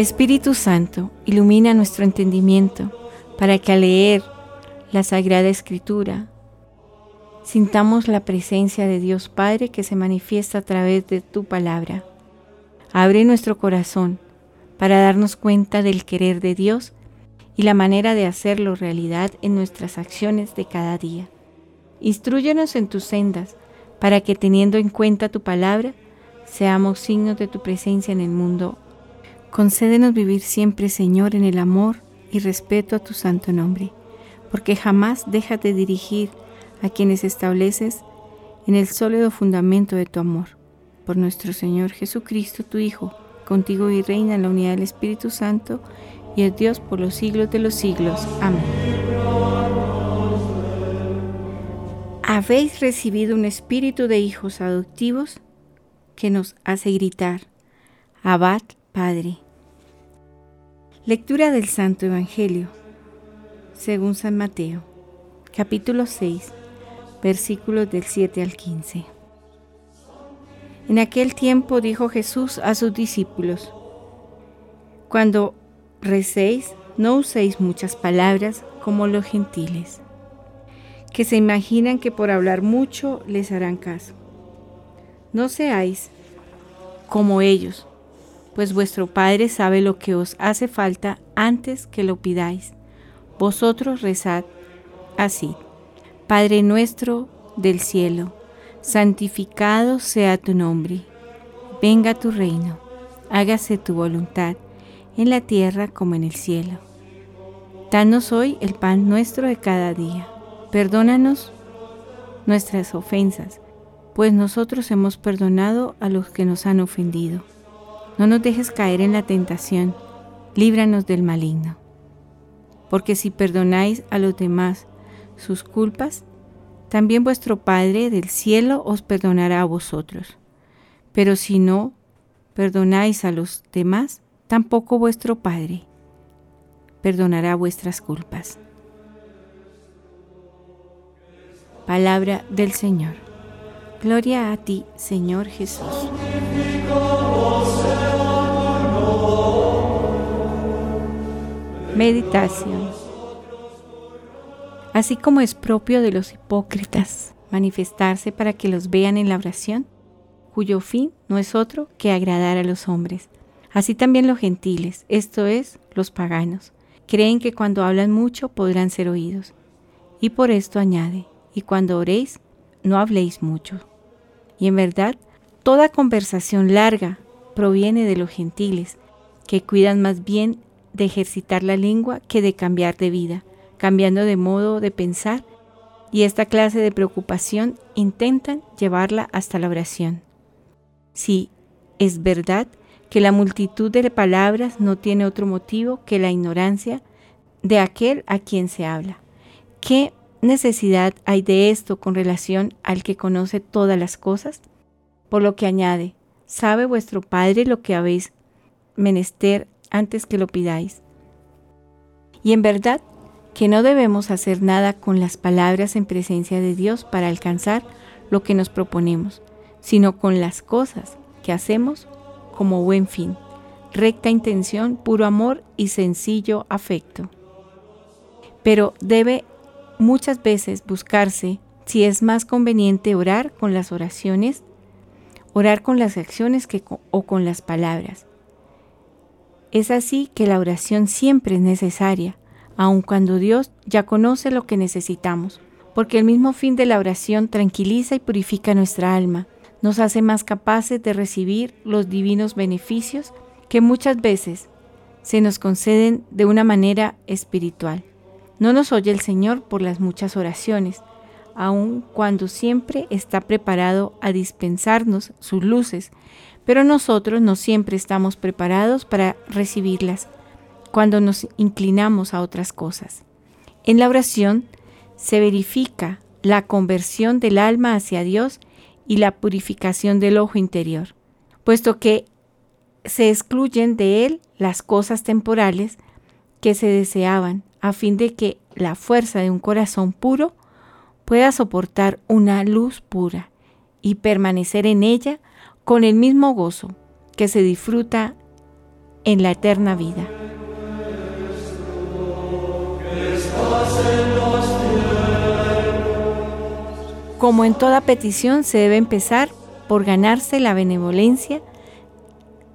Espíritu Santo, ilumina nuestro entendimiento para que al leer la Sagrada Escritura sintamos la presencia de Dios Padre que se manifiesta a través de tu palabra. Abre nuestro corazón para darnos cuenta del querer de Dios y la manera de hacerlo realidad en nuestras acciones de cada día. Instruyenos en tus sendas para que teniendo en cuenta tu palabra, seamos signos de tu presencia en el mundo. Concédenos vivir siempre, Señor, en el amor y respeto a tu santo nombre, porque jamás dejas de dirigir a quienes estableces en el sólido fundamento de tu amor. Por nuestro Señor Jesucristo, tu Hijo, contigo y reina en la unidad del Espíritu Santo, y es Dios por los siglos de los siglos. Amén. Habéis recibido un espíritu de hijos adoptivos que nos hace gritar, Abad Padre. Lectura del Santo Evangelio, según San Mateo, capítulo 6, versículos del 7 al 15. En aquel tiempo dijo Jesús a sus discípulos, Cuando recéis, no uséis muchas palabras como los gentiles, que se imaginan que por hablar mucho les harán caso. No seáis como ellos, pues vuestro Padre sabe lo que os hace falta antes que lo pidáis. Vosotros rezad así. Padre nuestro del cielo, santificado sea tu nombre. Venga tu reino. Hágase tu voluntad en la tierra como en el cielo. Danos hoy el pan nuestro de cada día. Perdónanos nuestras ofensas, pues nosotros hemos perdonado a los que nos han ofendido. No nos dejes caer en la tentación, líbranos del maligno. Porque si perdonáis a los demás sus culpas, también vuestro Padre del cielo os perdonará a vosotros. Pero si no perdonáis a los demás, tampoco vuestro Padre perdonará vuestras culpas. Palabra del Señor. Gloria a ti, Señor Jesús. Meditación. Así como es propio de los hipócritas manifestarse para que los vean en la oración, cuyo fin no es otro que agradar a los hombres Así también los gentiles, esto es, los paganos, creen que cuando hablan mucho podrán ser oídos. Y por esto añade, y cuando oréis, no habléis mucho. Y en verdad, toda conversación larga proviene de los gentiles, que cuidan más bien de ejercitar la lengua que de cambiar de vida, cambiando de modo de pensar, y esta clase de preocupación intentan llevarla hasta la oración. Si es verdad que la multitud de palabras no tiene otro motivo que la ignorancia de aquel a quien se habla. ¿Qué necesidad hay de esto con relación al que conoce todas las cosas? Por lo que añade, ¿sabe vuestro Padre lo que habéis menester antes que lo pidáis? Y en verdad que no debemos hacer nada con las palabras en presencia de Dios para alcanzar lo que nos proponemos, sino con las cosas que hacemos como buen fin, recta intención, puro amor y sencillo afecto. Pero debe muchas veces buscarse si es más conveniente orar con las oraciones, orar con las acciones que, o con las palabras. Es así que la oración siempre es necesaria, aun cuando Dios ya conoce lo que necesitamos, porque el mismo fin de la oración tranquiliza y purifica nuestra alma nos hace más capaces de recibir los divinos beneficios que muchas veces se nos conceden de una manera espiritual. No nos oye el Señor por las muchas oraciones, aun cuando siempre está preparado a dispensarnos sus luces, pero nosotros no siempre estamos preparados para recibirlas cuando nos inclinamos a otras cosas. En la oración se verifica la conversión del alma hacia Dios y la purificación del ojo interior, puesto que se excluyen de él las cosas temporales que se deseaban, a fin de que la fuerza de un corazón puro pueda soportar una luz pura y permanecer en ella con el mismo gozo que se disfruta en la eterna vida. Como en toda petición se debe empezar por ganarse la benevolencia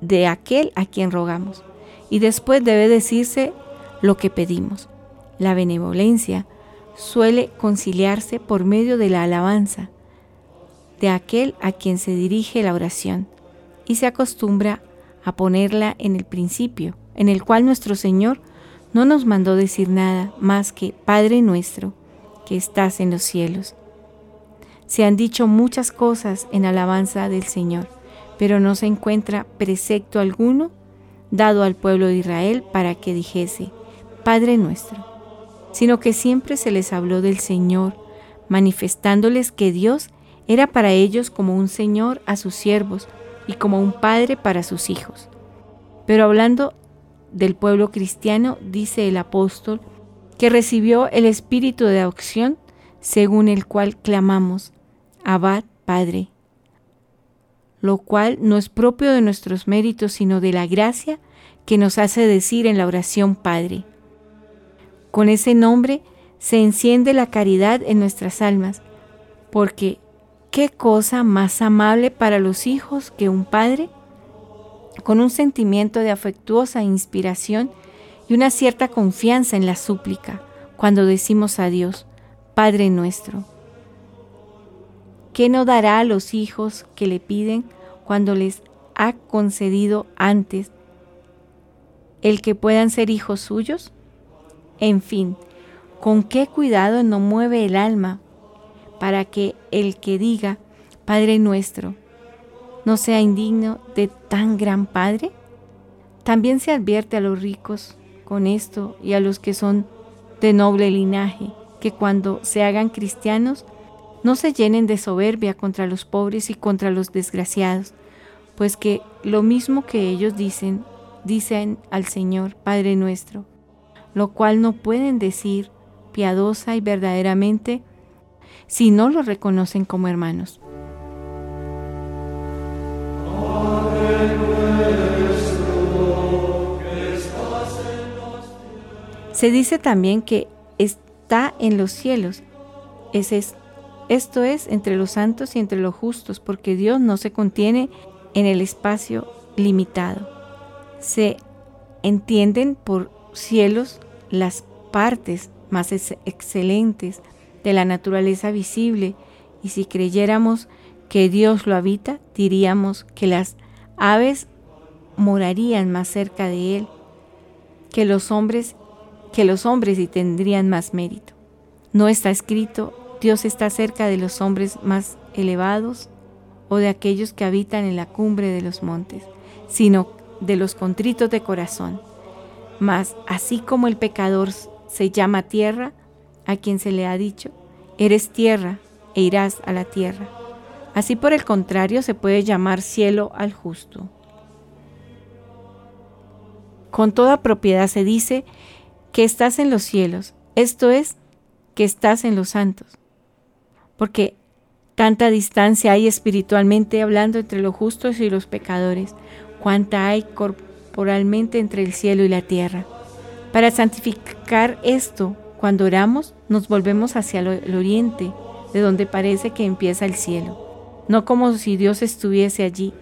de aquel a quien rogamos y después debe decirse lo que pedimos. La benevolencia suele conciliarse por medio de la alabanza de aquel a quien se dirige la oración y se acostumbra a ponerla en el principio, en el cual nuestro Señor no nos mandó decir nada más que Padre nuestro que estás en los cielos. Se han dicho muchas cosas en alabanza del Señor, pero no se encuentra precepto alguno dado al pueblo de Israel para que dijese, Padre nuestro, sino que siempre se les habló del Señor, manifestándoles que Dios era para ellos como un Señor a sus siervos y como un Padre para sus hijos. Pero hablando del pueblo cristiano, dice el apóstol, que recibió el espíritu de adopción según el cual clamamos, Abad Padre, lo cual no es propio de nuestros méritos, sino de la gracia que nos hace decir en la oración Padre. Con ese nombre se enciende la caridad en nuestras almas, porque ¿qué cosa más amable para los hijos que un padre? Con un sentimiento de afectuosa inspiración y una cierta confianza en la súplica, cuando decimos a Dios, Padre nuestro. ¿Qué no dará a los hijos que le piden cuando les ha concedido antes el que puedan ser hijos suyos? En fin, con qué cuidado no mueve el alma para que el que diga, Padre nuestro, no sea indigno de tan gran Padre? También se advierte a los ricos con esto y a los que son de noble linaje, que cuando se hagan cristianos no se llenen de soberbia contra los pobres y contra los desgraciados, pues que lo mismo que ellos dicen, dicen al Señor, Padre nuestro, lo cual no pueden decir piadosa y verdaderamente si no lo reconocen como hermanos. Se dice también que está en los cielos. Es esto es entre los santos y entre los justos, porque Dios no se contiene en el espacio limitado. Se entienden por cielos las partes más excelentes de la naturaleza visible y si creyéramos que Dios lo habita, diríamos que las aves morarían más cerca de él que los hombres que los hombres y tendrían más mérito. No está escrito, Dios está cerca de los hombres más elevados o de aquellos que habitan en la cumbre de los montes, sino de los contritos de corazón. Mas así como el pecador se llama tierra, a quien se le ha dicho, eres tierra e irás a la tierra. Así por el contrario se puede llamar cielo al justo. Con toda propiedad se dice que estás en los cielos, esto es, que estás en los santos. Porque tanta distancia hay espiritualmente hablando entre los justos y los pecadores, cuánta hay corporalmente entre el cielo y la tierra. Para santificar esto, cuando oramos, nos volvemos hacia el oriente, de donde parece que empieza el cielo. No como si Dios estuviese allí,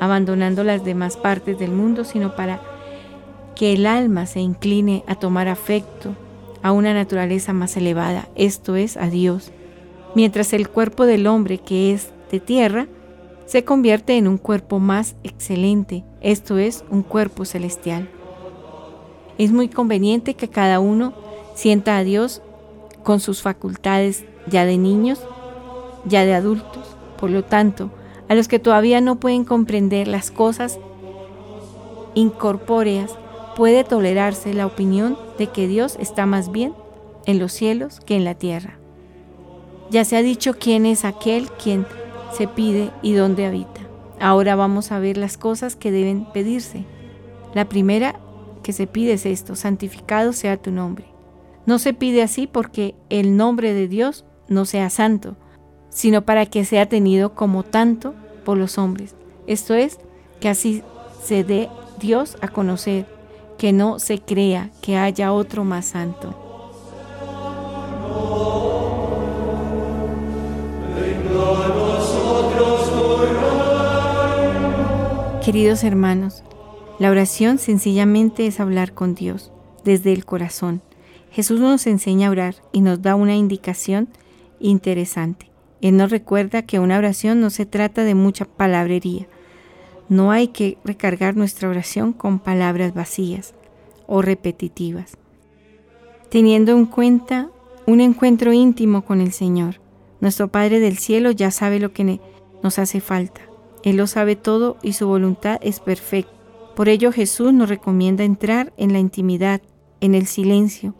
abandonando las demás partes del mundo, sino para que el alma se incline a tomar afecto a una naturaleza más elevada, esto es, a Dios, mientras el cuerpo del hombre, que es de tierra, se convierte en un cuerpo más excelente, esto es, un cuerpo celestial. Es muy conveniente que cada uno sienta a Dios con sus facultades ya de niños, ya de adultos. Por lo tanto, a los que todavía no pueden comprender las cosas incorpóreas, puede tolerarse la opinión de que Dios está más bien en los cielos que en la tierra. Ya se ha dicho quién es aquel quien se pide y dónde habita. Ahora vamos a ver las cosas que deben pedirse. La primera que se pide es esto, santificado sea tu nombre. No se pide así porque el nombre de Dios no sea santo, sino para que sea tenido como tanto por los hombres. Esto es, que así se dé Dios a conocer, que no se crea que haya otro más santo. Queridos hermanos, la oración sencillamente es hablar con Dios desde el corazón. Jesús nos enseña a orar y nos da una indicación interesante. Él nos recuerda que una oración no se trata de mucha palabrería. No hay que recargar nuestra oración con palabras vacías o repetitivas. Teniendo en cuenta un encuentro íntimo con el Señor, nuestro Padre del Cielo ya sabe lo que nos hace falta. Él lo sabe todo y su voluntad es perfecta. Por ello Jesús nos recomienda entrar en la intimidad, en el silencio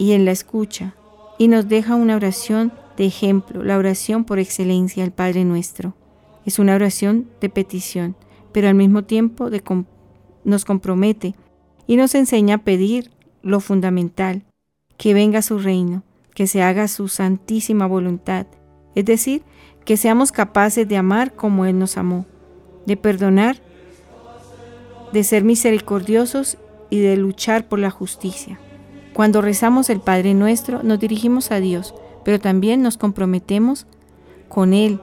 y en la escucha, y nos deja una oración de ejemplo, la oración por excelencia al Padre nuestro. Es una oración de petición, pero al mismo tiempo nos compromete y nos enseña a pedir lo fundamental, que venga su reino, que se haga su santísima voluntad, es decir, que seamos capaces de amar como Él nos amó, de perdonar, de ser misericordiosos y de luchar por la justicia. Cuando rezamos el Padre nuestro, nos dirigimos a Dios, pero también nos comprometemos con Él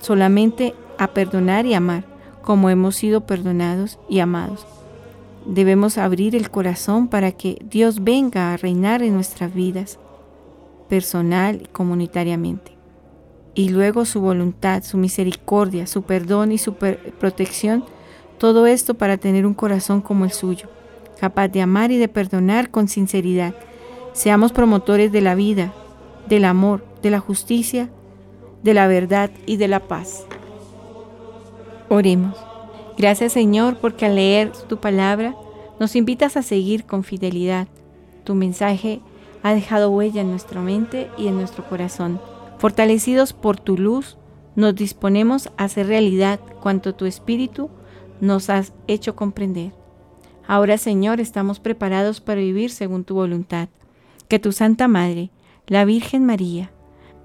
solamente a perdonar y amar, como hemos sido perdonados y amados. Debemos abrir el corazón para que Dios venga a reinar en nuestras vidas, personal y comunitariamente. Y luego su voluntad, su misericordia, su perdón y su protección, todo esto para tener un corazón como el suyo, capaz de amar y de perdonar con sinceridad. Seamos promotores de la vida, del amor, de la justicia, de la verdad y de la paz. Oremos. Gracias Señor porque al leer tu palabra nos invitas a seguir con fidelidad. Tu mensaje ha dejado huella en nuestra mente y en nuestro corazón. Fortalecidos por tu luz, nos disponemos a hacer realidad cuanto tu Espíritu nos has hecho comprender. Ahora Señor estamos preparados para vivir según tu voluntad. Que tu Santa Madre, la Virgen María,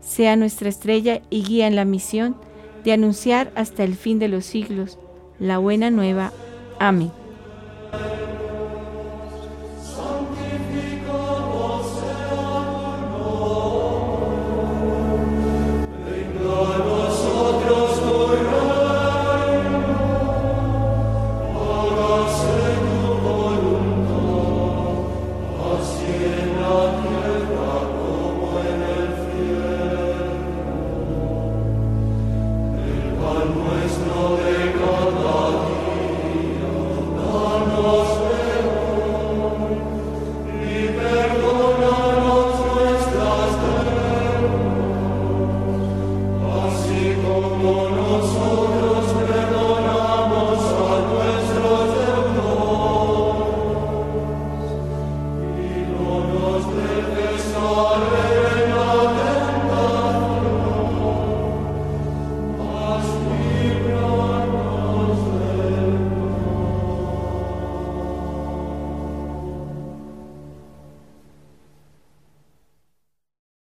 sea nuestra estrella y guía en la misión de anunciar hasta el fin de los siglos la buena nueva. Amén. Como nosotros.